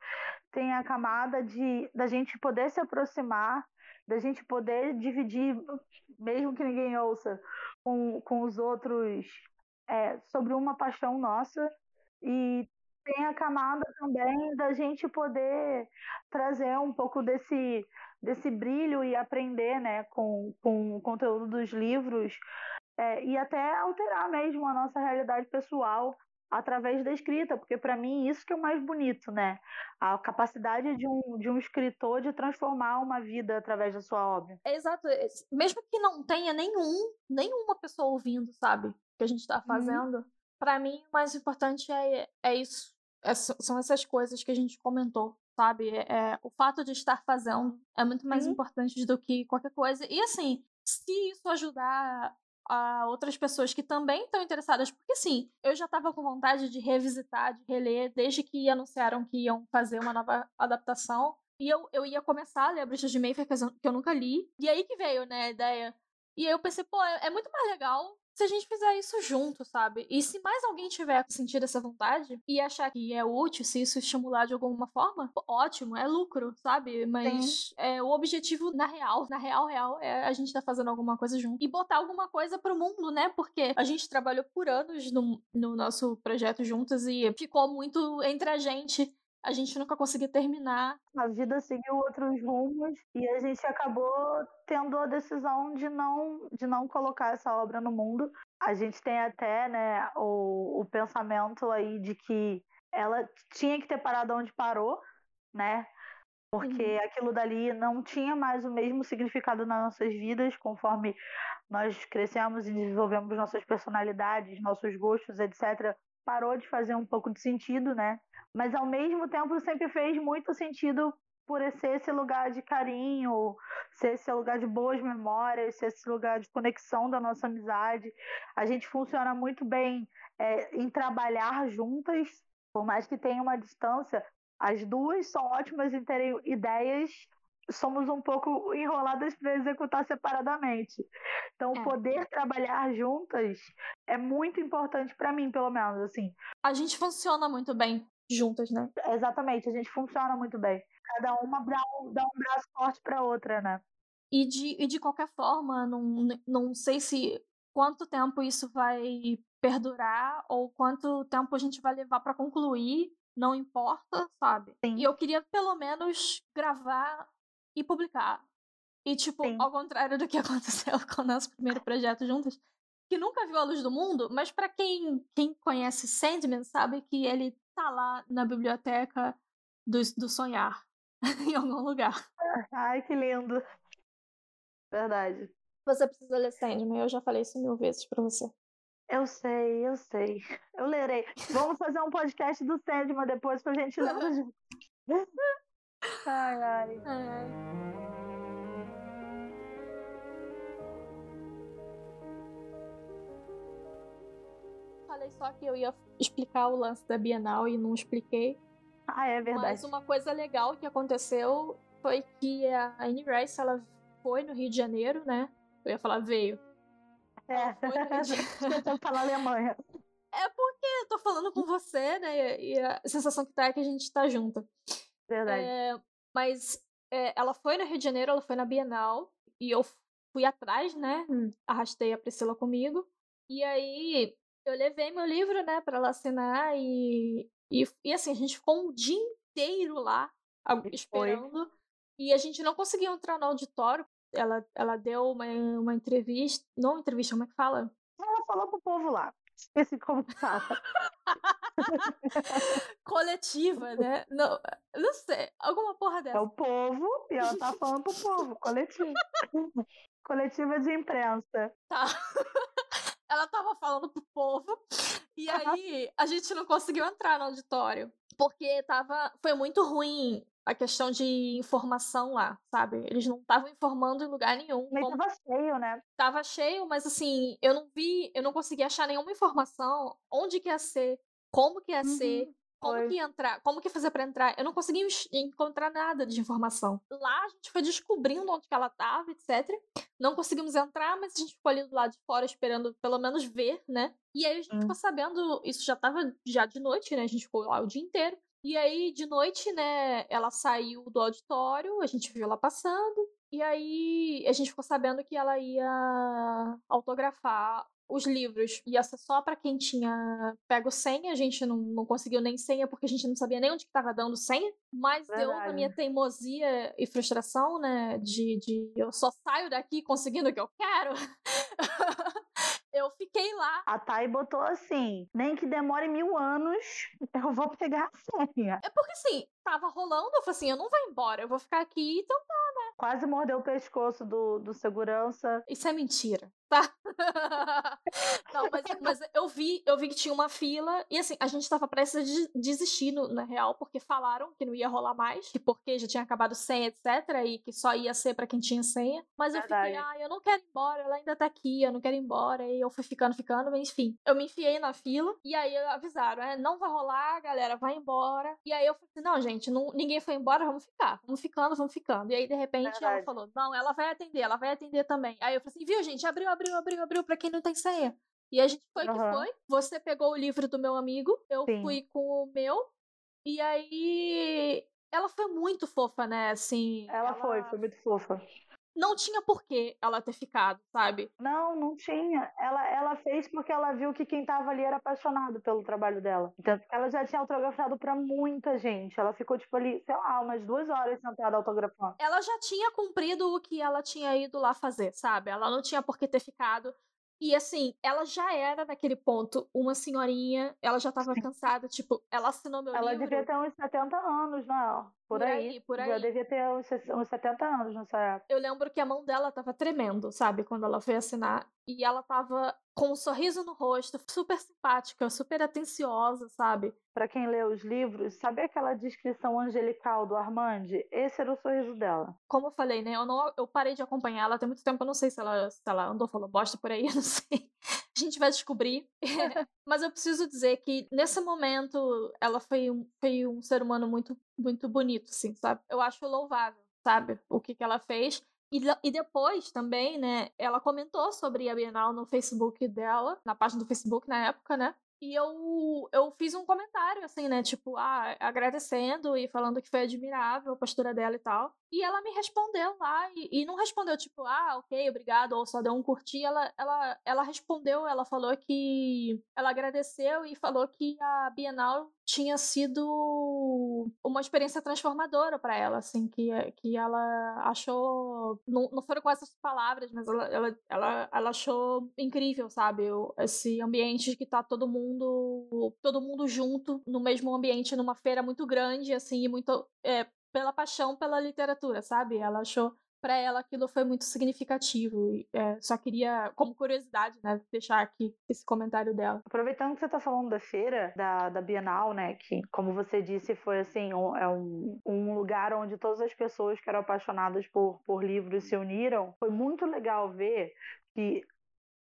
Tem a camada de da gente poder se aproximar, da gente poder dividir, mesmo que ninguém ouça, com, com os outros é, sobre uma paixão nossa e tem a camada também da gente poder trazer um pouco desse, desse brilho e aprender né, com, com o conteúdo dos livros é, e até alterar mesmo a nossa realidade pessoal através da escrita, porque para mim isso que é o mais bonito, né? A capacidade de um, de um escritor de transformar uma vida através da sua obra. Exato. Mesmo que não tenha nenhum, nenhuma pessoa ouvindo, sabe? Que a gente está uhum. fazendo, uhum. para mim o mais importante é, é isso. É, são essas coisas que a gente comentou, sabe? É, é, o fato de estar fazendo é muito mais uhum. importante do que qualquer coisa. E assim, se isso ajudar a outras pessoas que também estão interessadas, porque assim, eu já estava com vontade de revisitar, de reler, desde que anunciaram que iam fazer uma nova adaptação. E eu, eu ia começar a ler a Bruxa de Mayfair, que eu nunca li. E aí que veio, né, a ideia. E aí eu pensei, pô, é, é muito mais legal se a gente fizer isso junto, sabe? E se mais alguém tiver sentido essa vontade e achar que é útil, se isso estimular de alguma forma, ótimo, é lucro, sabe? Mas é, o objetivo, na real, na real, real, é a gente tá fazendo alguma coisa junto. E botar alguma coisa pro mundo, né? Porque a gente trabalhou por anos no, no nosso projeto juntas e ficou muito entre a gente a gente nunca conseguiu terminar. A vida seguiu outros rumos e a gente acabou tendo a decisão de não, de não colocar essa obra no mundo. A gente tem até né, o, o pensamento aí de que ela tinha que ter parado onde parou, né? Porque uhum. aquilo dali não tinha mais o mesmo significado nas nossas vidas, conforme nós crescemos e desenvolvemos nossas personalidades, nossos gostos, etc. Parou de fazer um pouco de sentido, né? mas ao mesmo tempo sempre fez muito sentido por ser esse lugar de carinho, ser esse lugar de boas memórias, ser esse lugar de conexão da nossa amizade. A gente funciona muito bem é, em trabalhar juntas, por mais que tenha uma distância. As duas são ótimas em terem ideias, somos um pouco enroladas para executar separadamente. Então, é. poder trabalhar juntas é muito importante para mim, pelo menos, assim. A gente funciona muito bem juntas, né? Exatamente, a gente funciona muito bem. Cada uma dá um, dá um braço forte para outra, né? E de, e de qualquer forma, não, não sei se quanto tempo isso vai perdurar ou quanto tempo a gente vai levar para concluir, não importa, sabe? Sim. E eu queria pelo menos gravar e publicar. E, tipo, Sim. ao contrário do que [laughs] aconteceu com o nosso primeiro projeto juntos, que nunca viu a luz do mundo, mas para quem, quem conhece Sandman sabe que ele tá lá na biblioteca do, do sonhar, [laughs] em algum lugar. [laughs] Ai, que lindo. Verdade. Você precisa ler Sandman, eu já falei isso mil vezes pra você. Eu sei, eu sei. Eu lerei. Vamos fazer um podcast do Sandman depois pra gente ler. Ai, ai. ai. Falei só que eu ia explicar o lance da Bienal e não expliquei. Ah, é verdade. Mas uma coisa legal que aconteceu foi que a Anne Rice, ela foi no Rio de Janeiro, né? Eu ia falar veio. É, tô [laughs] falando Alemanha. É porque eu tô falando com você, né? E a sensação que tá é que a gente tá junto. Verdade. É, mas é, ela foi no Rio de Janeiro, ela foi na Bienal, e eu fui atrás, né? Hum. Arrastei a Priscila comigo. E aí eu levei meu livro, né, pra ela assinar e, e, e assim, a gente ficou um dia inteiro lá esperando. E a gente não conseguiu entrar no auditório ela, ela deu uma, uma entrevista. Não entrevista, como é que fala? Ela falou pro povo lá. Esqueci como que fala. [laughs] coletiva, né? Não, não sei, alguma porra dessa. É o povo e ela tá [laughs] falando pro povo, coletiva. [laughs] coletiva de imprensa. Tá. ela tava falando pro povo e aí a gente não conseguiu entrar no auditório porque tava foi muito ruim a questão de informação lá, sabe? Eles não estavam informando em lugar nenhum. Mas como... tava cheio, né? Tava cheio, mas assim, eu não vi, eu não consegui achar nenhuma informação onde que ia ser, como que ia uhum. ser, como foi. que ia entrar, como que ia fazer para entrar. Eu não consegui encontrar nada de informação. Lá a gente foi descobrindo onde que ela tava, etc. Não conseguimos entrar, mas a gente ficou ali do lado de fora esperando pelo menos ver, né? E aí a gente hum. ficou sabendo, isso já tava já de noite, né? A gente ficou lá o dia inteiro. E aí, de noite, né, ela saiu do auditório, a gente viu ela passando, e aí a gente ficou sabendo que ela ia autografar os livros. Ia ser só para quem tinha pego senha, a gente não, não conseguiu nem senha porque a gente não sabia nem onde estava dando senha. Mas Verdade. eu, na minha teimosia e frustração, né, de, de eu só saio daqui conseguindo o que eu quero. [laughs] eu fiquei lá. A Thay botou assim: nem que demore mil anos, [laughs] eu vou pegar a senha. É porque assim, tava rolando, eu falei assim: eu não vou embora, eu vou ficar aqui e tentar, né? Quase mordeu o pescoço do, do segurança. Isso é mentira, tá? [laughs] não, mas, mas, eu vi, eu vi que tinha uma fila e assim, a gente tava prestes a desistir no, na real, porque falaram que não ia rolar mais, que porque já tinha acabado senha, etc, e que só ia ser para quem tinha senha. Mas eu Verdade. fiquei, ah, eu não quero ir embora, ela ainda tá aqui, eu não quero ir embora. E eu fui ficando, ficando, mas enfim. Eu me enfiei na fila e aí avisaram, é, não vai rolar, galera, vai embora. E aí eu falei assim, não, gente, não, ninguém foi embora, vamos ficar. Vamos ficando, vamos ficando. E aí, de repente, Verdade. ela falou, não, ela vai atender, ela vai atender também. Aí eu falei assim, viu, gente, abriu, abriu, abriu, abriu pra quem não tem senha. E a gente foi uhum. que foi. Você pegou o livro do meu amigo, eu Sim. fui com o meu. E aí ela foi muito fofa, né? Assim. Ela, ela... foi, foi muito fofa não tinha por que ela ter ficado, sabe? Não, não tinha. Ela, ela fez porque ela viu que quem tava ali era apaixonado pelo trabalho dela. Que ela já tinha autografado para muita gente. Ela ficou, tipo, ali, sei lá, umas duas horas sentada autografando. Ela já tinha cumprido o que ela tinha ido lá fazer, sabe? Ela não tinha por que ter ficado. E assim, ela já era naquele ponto uma senhorinha, ela já tava cansada, tipo, ela assinou meu ela livro. Ela devia ter uns 70 anos, não. Por, por aí, aí, por aí. Já devia ter uns, uns 70 anos nessa época. Eu lembro que a mão dela tava tremendo, sabe, quando ela foi assinar. E ela tava com um sorriso no rosto, super simpática, super atenciosa, sabe? Para quem lê os livros, sabe aquela descrição angelical do Armande? Esse era o sorriso dela. Como eu falei, né? Eu, não, eu parei de acompanhar ela tem muito tempo, eu não sei se ela, se ela andou falando bosta por aí, [laughs] eu não sei. A gente vai descobrir. [laughs] [laughs] Mas eu preciso dizer que nesse momento ela foi um, foi um ser humano muito, muito bonito, assim, sabe? Eu acho louvável, sabe? O que, que ela fez. E, e depois também, né, ela comentou sobre a Bienal no Facebook dela, na página do Facebook na época, né? E eu, eu fiz um comentário, assim, né? Tipo, ah, agradecendo e falando que foi admirável a postura dela e tal. E ela me respondeu lá, e, e, não respondeu tipo, ah, ok, obrigado, ou só deu um curtir. Ela, ela, ela respondeu, ela falou que. Ela agradeceu e falou que a Bienal tinha sido uma experiência transformadora para ela, assim, que, que ela achou. Não, não foram com essas palavras, mas ela, ela, ela, ela achou incrível, sabe? Esse ambiente que tá todo mundo. todo mundo junto no mesmo ambiente, numa feira muito grande, assim, e muito. É, pela paixão pela literatura, sabe? Ela achou para ela aquilo foi muito significativo. É, só queria, como curiosidade, né, deixar aqui esse comentário dela. Aproveitando que você está falando da feira, da, da Bienal, né, que, como você disse, foi assim, um, é um, um lugar onde todas as pessoas que eram apaixonadas por, por livros se uniram. Foi muito legal ver que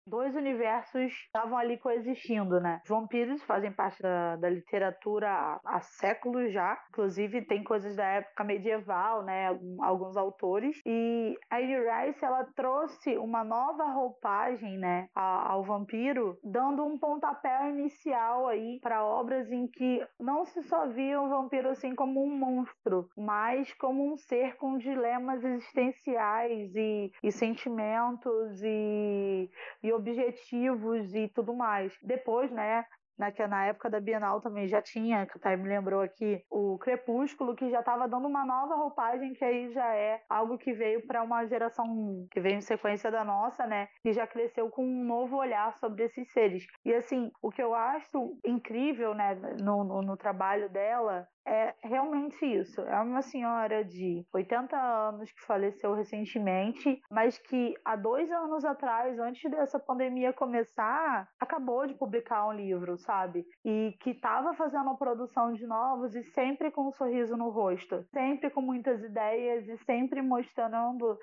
dois universos estavam ali coexistindo, né? Os vampiros fazem parte da, da literatura há, há, séculos já, inclusive tem coisas da época medieval, né? Alguns autores. E a Anne Rice, ela trouxe uma nova roupagem, né? ao vampiro, dando um pontapé inicial aí para obras em que não se só via o vampiro assim como um monstro, mas como um ser com dilemas existenciais e, e sentimentos e, e objetivos e tudo mais. Depois, né, na, que na época da Bienal também já tinha, que o Thay me lembrou aqui, o Crepúsculo, que já estava dando uma nova roupagem, que aí já é algo que veio para uma geração que veio em sequência da nossa, né? E já cresceu com um novo olhar sobre esses seres. E assim, o que eu acho incrível, né, no, no, no trabalho dela é realmente isso. É uma senhora de 80 anos que faleceu recentemente, mas que há dois anos atrás, antes dessa pandemia começar, acabou de publicar um livro, sabe? E que estava fazendo produção de novos e sempre com um sorriso no rosto, sempre com muitas ideias e sempre mostrando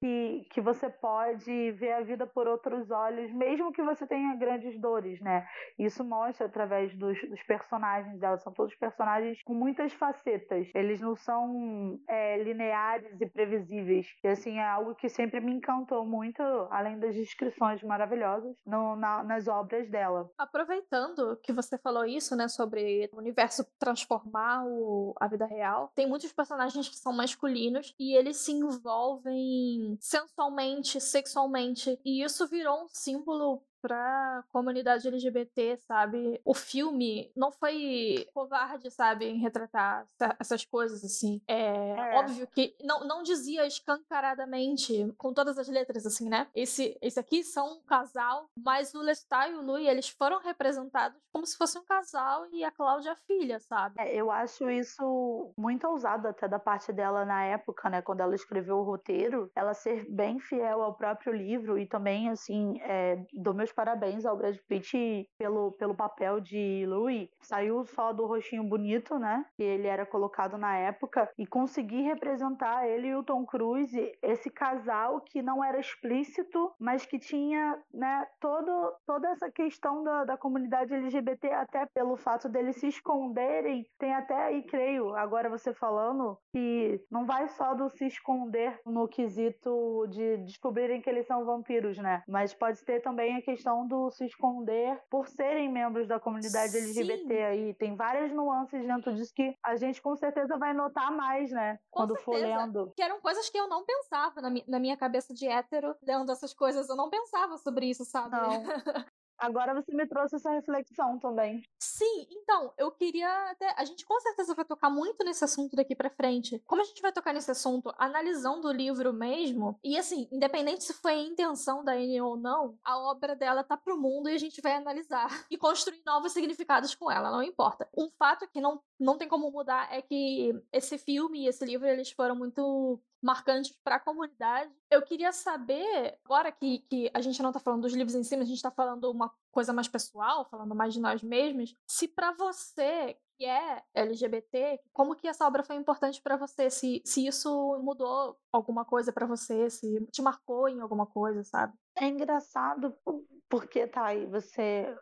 que, que você pode ver a vida por outros olhos, mesmo que você tenha grandes dores, né? Isso mostra através dos, dos personagens dela. São todos personagens com muitas facetas. Eles não são é, lineares e previsíveis. E assim, é algo que sempre me encantou muito, além das descrições maravilhosas no, na, nas obras dela. Aproveitando que você falou isso, né, sobre o universo transformar o, a vida real, tem muitos personagens que são masculinos e eles se envolvem sensualmente, sexualmente. E isso virou um símbolo pra comunidade LGBT, sabe? O filme não foi covarde, sabe, em retratar essas coisas, assim. É, é. óbvio que não, não dizia escancaradamente, com todas as letras, assim, né? Esse, esse aqui são um casal, mas o Lestat e o Louis, eles foram representados como se fosse um casal e a Cláudia a filha, sabe? É, eu acho isso muito ousado até da parte dela na época, né? Quando ela escreveu o roteiro, ela ser bem fiel ao próprio livro e também, assim, é, do meus parabéns ao Brad Pitt pelo, pelo papel de Louis. Saiu só do rostinho bonito, né? Que ele era colocado na época. E conseguir representar ele e o Tom Cruise, esse casal que não era explícito, mas que tinha, né, todo, toda essa questão da, da comunidade LGBT, até pelo fato deles se esconderem. Tem até aí, creio, agora você falando, que não vai só do se esconder no quesito de descobrirem que eles são vampiros, né? Mas pode ter também a questão questão do se esconder por serem membros da comunidade LGBT Sim. aí. Tem várias nuances dentro disso que a gente com certeza vai notar mais, né? Com quando certeza. for lendo. Que eram coisas que eu não pensava na, mi na minha cabeça de hétero, lendo essas coisas. Eu não pensava sobre isso, sabe? Não. [laughs] Agora você me trouxe essa reflexão também. Sim, então, eu queria até. A gente com certeza vai tocar muito nesse assunto daqui pra frente. Como a gente vai tocar nesse assunto analisando o livro mesmo, e assim, independente se foi a intenção da Anne ou não, a obra dela tá pro mundo e a gente vai analisar [laughs] e construir novos significados com ela, não importa. Um fato que não, não tem como mudar é que esse filme e esse livro eles foram muito marcantes para a comunidade. Eu queria saber, agora que, que a gente não está falando dos livros em si, mas a gente está falando uma coisa mais pessoal, falando mais de nós mesmos, se para você que é LGBT, como que essa obra foi importante para você, se, se isso mudou alguma coisa para você, se te marcou em alguma coisa, sabe? É engraçado porque, tá aí, você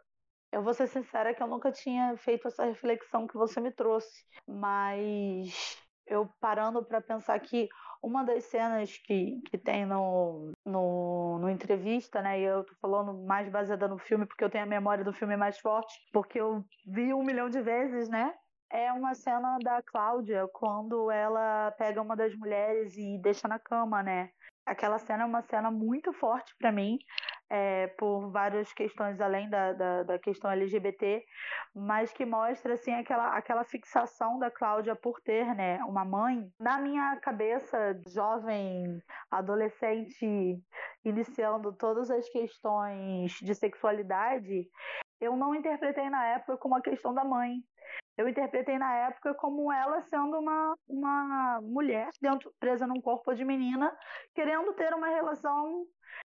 eu vou ser sincera que eu nunca tinha feito essa reflexão que você me trouxe, mas eu parando para pensar que uma das cenas que, que tem no, no, no entrevista, né? E eu tô falando mais baseada no filme, porque eu tenho a memória do filme mais forte, porque eu vi um milhão de vezes, né? é uma cena da Cláudia quando ela pega uma das mulheres e deixa na cama, né? Aquela cena é uma cena muito forte para mim, é, por várias questões além da, da, da, questão LGBT, mas que mostra assim aquela, aquela fixação da Cláudia por ter né, uma mãe. Na minha cabeça, jovem, adolescente, iniciando todas as questões de sexualidade, eu não interpretei na época como a questão da mãe eu interpretei na época como ela sendo uma, uma mulher dentro, presa num corpo de menina, querendo ter uma relação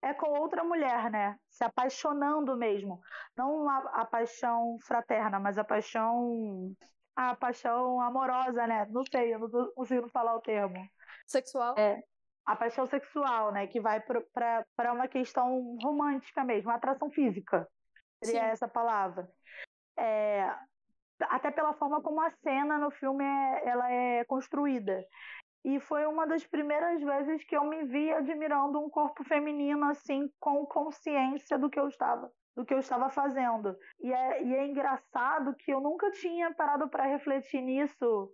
é com outra mulher, né? Se apaixonando mesmo. Não a, a paixão fraterna, mas a paixão. A paixão amorosa, né? Não sei, eu não conseguindo falar o termo. Sexual? É. A paixão sexual, né? Que vai para uma questão romântica mesmo, atração física. Seria Sim. essa palavra. É, até pela forma como a cena no filme é, ela é construída. E foi uma das primeiras vezes que eu me vi admirando um corpo feminino assim com consciência do que eu estava do que eu estava fazendo. E é, e é engraçado que eu nunca tinha parado para refletir nisso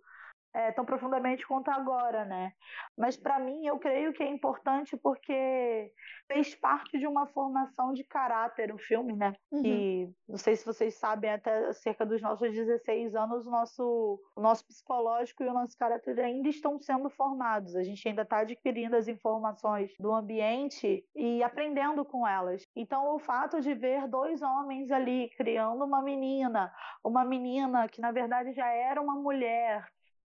é, tão profundamente quanto agora, né? Mas para mim eu creio que é importante porque fez parte de uma formação de caráter o filme, né? Uhum. E não sei se vocês sabem, até cerca dos nossos 16 anos, o nosso, o nosso psicológico e o nosso caráter ainda estão sendo formados. A gente ainda está adquirindo as informações do ambiente e aprendendo com elas. Então, o fato de ver dois homens ali criando uma menina, uma menina que na verdade já era uma mulher,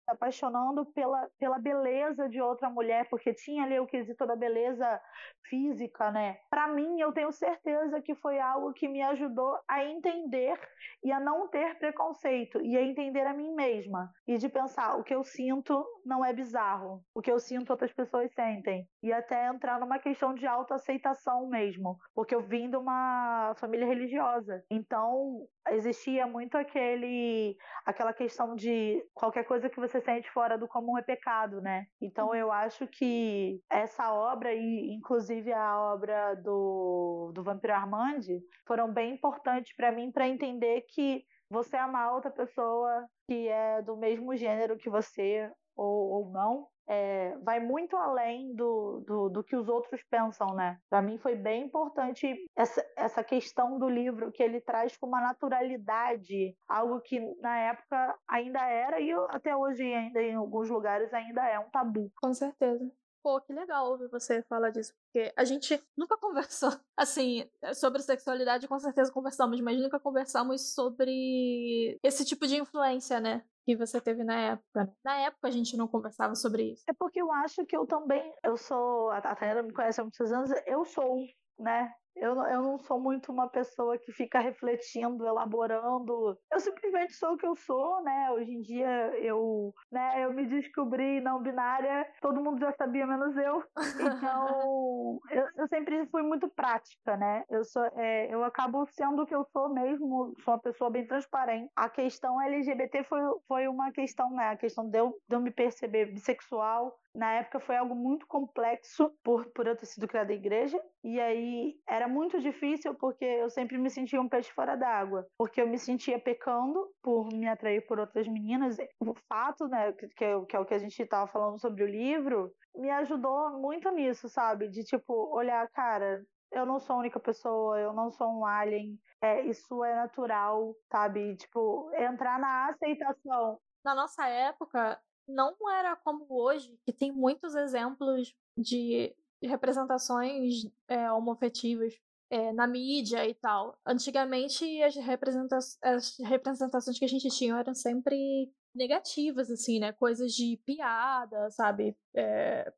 apaixonando pela, pela beleza de outra mulher, porque tinha ali o quesito da beleza física, né? Para mim, eu tenho certeza que foi algo que me ajudou a entender e a não ter preconceito e a entender a mim mesma e de pensar o que eu sinto não é bizarro, o que eu sinto outras pessoas sentem e até entrar numa questão de autoaceitação mesmo, porque eu vim de uma família religiosa, então existia muito aquele aquela questão de qualquer coisa que você sente fora do comum é pecado, né? Então uhum. eu acho que essa obra e inclusive a obra do, do Vampiro Armand foram bem importantes para mim para entender que você amar outra pessoa que é do mesmo gênero que você ou, ou não é, vai muito além do, do, do, que os outros pensam, né? Para mim foi bem importante essa, essa questão do livro que ele traz com uma naturalidade, algo que na época ainda era e até hoje ainda em alguns lugares ainda é um tabu. Com certeza. Pô, que legal ouvir você falar disso, porque a gente nunca [laughs] conversou, assim, sobre sexualidade, com certeza conversamos, mas nunca conversamos sobre esse tipo de influência, né? Que você teve na época. Na época a gente não conversava sobre isso. É porque eu acho que eu também, eu sou, a Tayana me conhece há muitos anos, eu sou, né? Eu, eu não sou muito uma pessoa que fica refletindo, elaborando. Eu simplesmente sou o que eu sou, né? Hoje em dia eu, né, eu me descobri não binária, todo mundo já sabia, menos eu. Então, [laughs] eu, eu sempre fui muito prática, né? Eu, sou, é, eu acabo sendo o que eu sou mesmo, sou uma pessoa bem transparente. A questão LGBT foi, foi uma questão, né? A questão de eu, de eu me perceber bissexual, na época foi algo muito complexo por, por eu ter sido criada em igreja. E aí era muito difícil porque eu sempre me sentia um peixe fora d'água. Porque eu me sentia pecando por me atrair por outras meninas. O fato, né, que, que é, é o que a gente estava falando sobre o livro, me ajudou muito nisso, sabe? De tipo, olhar, cara, eu não sou a única pessoa, eu não sou um alien. É, isso é natural, sabe? Tipo, entrar na aceitação. Na nossa época, não era como hoje, que tem muitos exemplos de representações é, homofetivas é, na mídia e tal. Antigamente, as, representa as representações que a gente tinha eram sempre negativas, assim, né? Coisas de piada, sabe? É,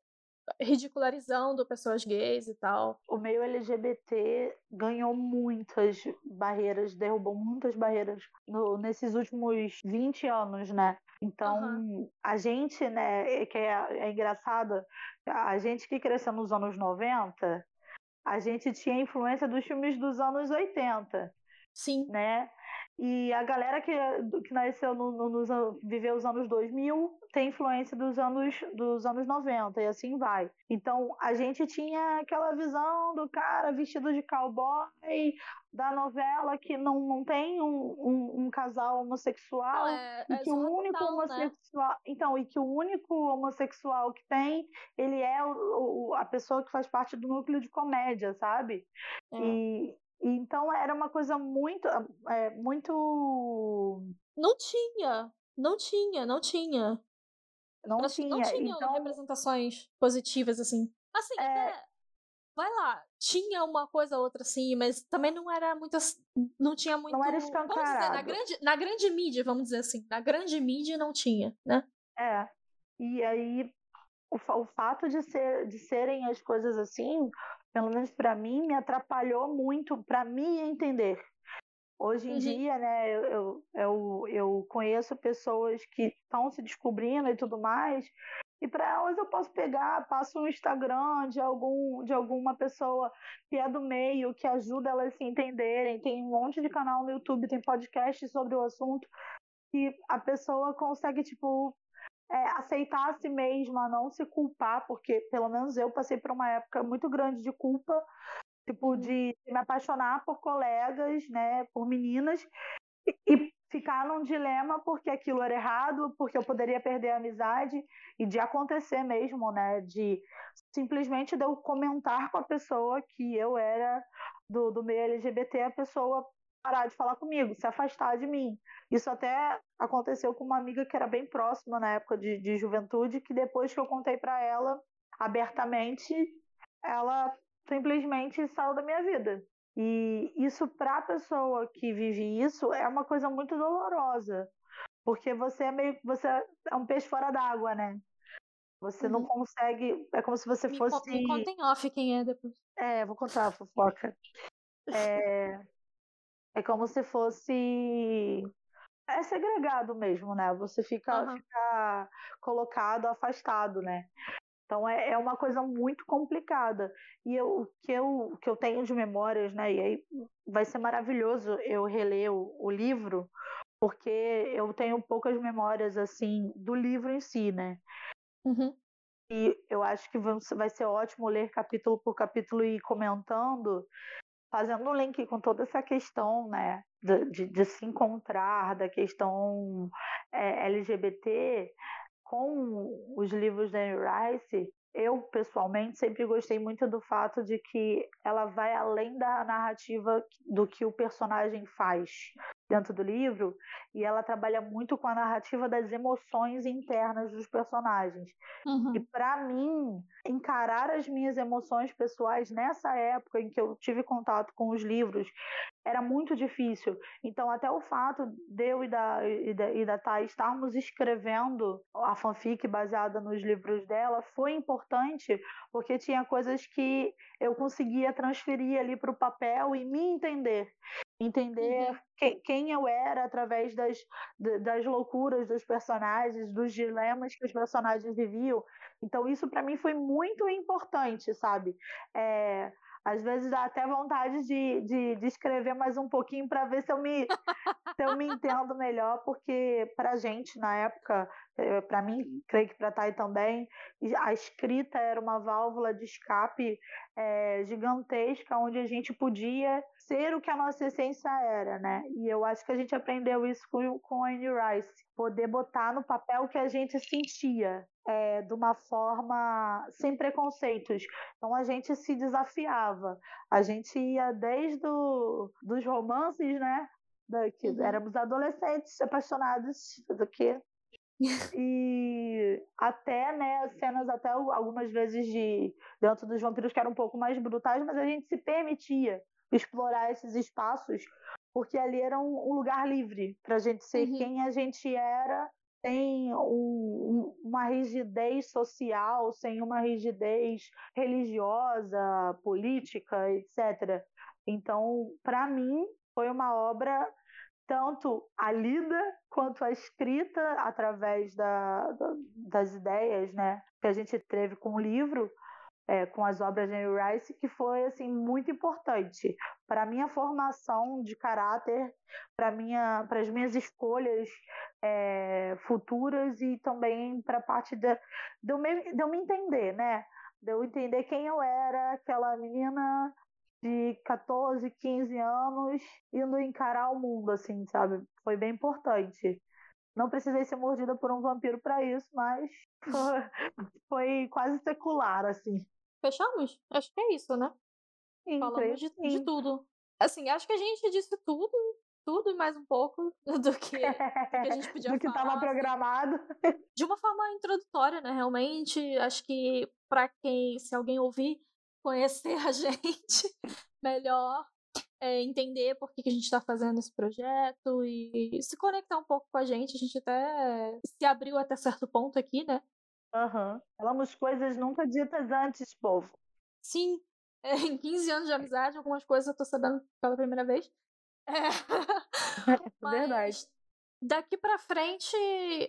ridicularizando pessoas gays e tal. O meio LGBT ganhou muitas barreiras, derrubou muitas barreiras no, nesses últimos 20 anos, né? Então, uhum. a gente, né, que é, é engraçado, a gente que cresceu nos anos 90, a gente tinha influência dos filmes dos anos 80. Sim. Né? E a galera que, que nasceu no, no, nos, viveu os anos 2000 tem influência dos anos, dos anos 90 e assim vai. Então a gente tinha aquela visão do cara vestido de cowboy da novela que não, não tem um, um, um casal homossexual Não, é, e é que o único né? homossexual então e que o único homossexual que tem ele é o, o- a pessoa que faz parte do núcleo de comédia sabe É. e então era uma coisa muito é, muito Não tinha, não tinha, não tinha. não que tinha não tinha então representações positivas, assim. Assim, É. até. Vai lá, tinha uma coisa ou outra, assim, mas também não era muito. Não tinha muito. não era Vamos dizer, na escancarado grande, na grande mídia, vamos dizer assim. Na grande mídia não tinha, né? É. E aí o, o fato de ser de serem as coisas assim, pelo menos para mim, me atrapalhou muito para me entender. Hoje em Uhum. dia, né, eu, eu, eu, conheço pessoas que estão se descobrindo e tudo mais, e para elas eu posso pegar, passo um Instagram de algum de alguma pessoa que é do meio, que ajuda elas a se entenderem. Tem um monte de canal no YouTube, tem podcast sobre o assunto, que a pessoa consegue, tipo, é, aceitar a si mesma, não se culpar, porque pelo menos eu passei por uma época muito grande de culpa, tipo, Uhum. de me apaixonar por colegas, né, por meninas, e, e ficar num dilema porque aquilo era errado, porque eu poderia perder a amizade, e de acontecer mesmo, né, de simplesmente de eu comentar com a pessoa que eu era do, do meio LGBT, a pessoa parar de falar comigo, se afastar de mim. Isso até aconteceu com uma amiga que era bem próxima na época de, de juventude, que depois que eu contei para ela abertamente, ela simplesmente saiu da minha vida. E isso para a pessoa que vive isso é uma coisa muito dolorosa, porque você é meio você é um peixe fora d'água, né? Você não Uhum. consegue, é como se você Me, fosse me contem off quem é depois. é, vou contar a fofoca. É, [laughs] é como se fosse. É segregado mesmo, né? Você fica, Aham. fica colocado, afastado, né? Então é, é uma coisa muito complicada. E eu, o que eu, que eu tenho de memórias, né? E aí vai ser maravilhoso eu reler o, o livro, porque eu tenho poucas memórias, assim, do livro em si, né? Uhum. E eu acho que vai ser ótimo ler capítulo por capítulo e ir comentando, fazendo um link com toda essa questão, né, de, de- se encontrar, da questão é, LGBT, com os livros da Anne Rice. Eu, pessoalmente, sempre gostei muito do fato de que ela vai além da narrativa do que o personagem faz dentro do livro, e ela trabalha muito com a narrativa das emoções internas dos personagens. Uhum. E para mim, encarar as minhas emoções pessoais nessa época em que eu tive contato com os livros era muito difícil. Então, até o fato de eu e da, e da, e da Thay estarmos escrevendo a fanfic baseada nos livros dela foi importante, porque tinha coisas que eu conseguia transferir ali para o papel e me entender. Entender Uhum. que- quem eu era através das, da- das loucuras dos personagens, dos dilemas que os personagens viviam. Então, isso para mim foi muito importante, sabe? É, às vezes dá até vontade de, de, de escrever mais um pouquinho para ver se eu me, [laughs] se eu me entendo melhor, porque para gente, na época, para mim, creio que para Thay também, a escrita era uma válvula de escape é, gigantesca, onde a gente podia ser o que a nossa essência era, né? E eu acho que a gente aprendeu isso com, com a Anne Rice, poder botar no papel o que a gente sentia, é, de uma forma sem preconceitos. Então a gente se desafiava, a gente ia desde o, dos romances, né? Uhum. éramos adolescentes apaixonados do que [laughs] e até né cenas até algumas vezes de dentro dos vampiros que eram um pouco mais brutais mas a gente se permitia explorar esses espaços porque ali era um, um lugar livre para a gente ser Uhum. quem a gente era sem um, um, uma rigidez social sem uma rigidez religiosa política etc então para mim foi uma obra tanto a lida quanto a escrita através da, das ideias né, que a gente teve com o livro é, com as obras de Anne Rice, que foi assim muito importante para minha formação de caráter, para minha, para as minhas escolhas é, futuras e também para a parte de, de, eu me, de eu me entender, né? De eu entender quem eu era, aquela menina de 14, 15 anos, indo encarar o mundo, assim, sabe? Foi bem importante. Não precisei ser mordida por um vampiro para isso, mas [laughs] foi, quase secular, assim. Fechamos? Acho que é isso, né? Sim, Falamos de, de, tudo. Assim, acho que a gente disse tudo, tudo e mais um pouco [laughs] do que, do que a gente [laughs] podia do que estava assim. programado. De uma forma introdutória, né? Realmente, acho que para quem, se alguém ouvir, conhecer a gente melhor, é, entender por que, que a gente está fazendo esse projeto e se conectar um pouco com a gente. A gente até se abriu até certo ponto aqui, né? Aham. Uhum. Falamos coisas nunca ditas antes, povo. Sim. [laughs] É, em 15 anos de amizade, algumas coisas eu tô sabendo pela primeira vez. É. [laughs] [laughs] Verdade. Daqui pra frente,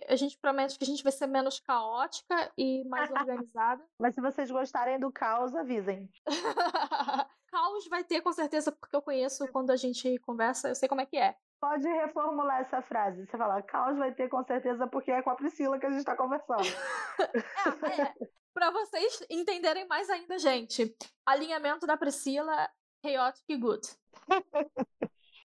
a gente promete que a gente vai ser menos caótica e mais organizada. Mas se vocês gostarem do caos, avisem. Caos vai ter com certeza, porque eu conheço quando a gente conversa, eu sei como é que é. Pode reformular essa frase. Você fala, caos vai ter com certeza porque é com a Priscila que a gente tá conversando. [laughs] é, é. Pra vocês entenderem mais ainda, gente. Alinhamento da Priscila, chaotic e good.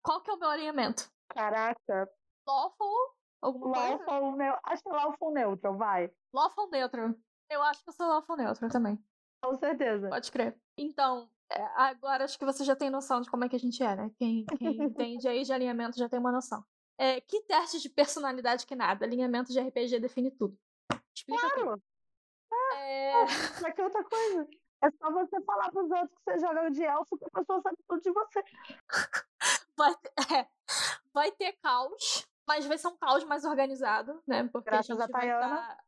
Qual que é o meu alinhamento? Caraca. Lawful? Alguma lawful coisa? Meu... Acho que é lawful neutral, vai. Lawful neutral. Eu acho que eu sou lawful neutral também. Com certeza. Pode crer. Então, é, agora acho que você já tem noção de como é que a gente é, né? Quem, quem [laughs] entende aí de alinhamento já tem uma noção. É, que teste de personalidade que nada? Alinhamento de RPG define tudo. Explica claro. Aqui. É... Pra que outra coisa? É só você falar pros outros que você joga de elfo que a pessoa sabe tudo de você. [laughs] Vai ter, [laughs] é, vai ter caos, mas vai ser um caos mais organizado, né? Porque Graças a gente a vai tá...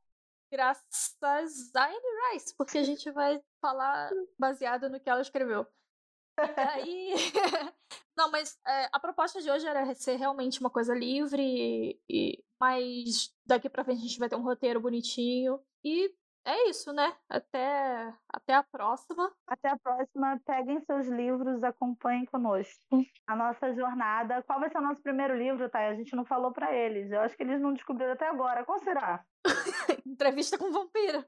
Graças a Anne Rice, porque a gente vai falar baseado no que ela escreveu. E aí. [laughs] Não, mas é, a proposta de hoje era ser realmente uma coisa livre, e, mas daqui pra frente a gente vai ter um roteiro bonitinho. E é isso, né? Até, até a próxima. Até a próxima. Peguem seus livros, acompanhem conosco a nossa jornada. Qual vai ser o nosso primeiro livro, tá? A gente não falou para eles. Eu acho que eles não descobriram até agora. Qual será? [laughs] Entrevista com vampira.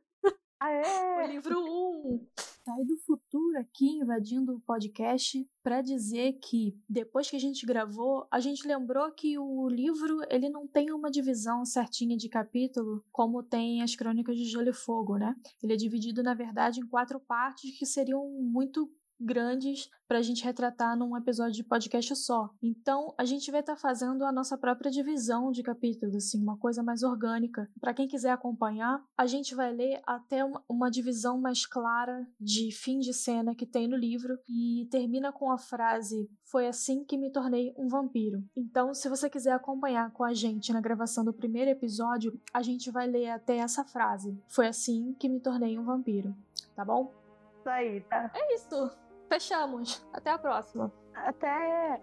Ah, [laughs] é? O livro 1. Um. Sai do futuro aqui invadindo o podcast para dizer que depois que a gente gravou, a gente lembrou que o livro ele não tem uma divisão certinha de capítulo como tem as Crônicas de Gelo e Fogo, né? Ele é dividido na verdade em quatro partes que seriam muito grandes para a gente retratar num episódio de podcast só. Então, a gente vai estar tá fazendo a nossa própria divisão de capítulos, assim, uma coisa mais orgânica. Para quem quiser acompanhar, a gente vai ler até uma, uma divisão mais clara de fim de cena que tem no livro e termina com a frase: Foi assim que me tornei um vampiro. Então, se você quiser acompanhar com a gente na gravação do primeiro episódio, a gente vai ler até essa frase: Foi assim que me tornei um vampiro. Tá bom? Isso aí, tá? É isso. Fechamos. Até a próxima. Até.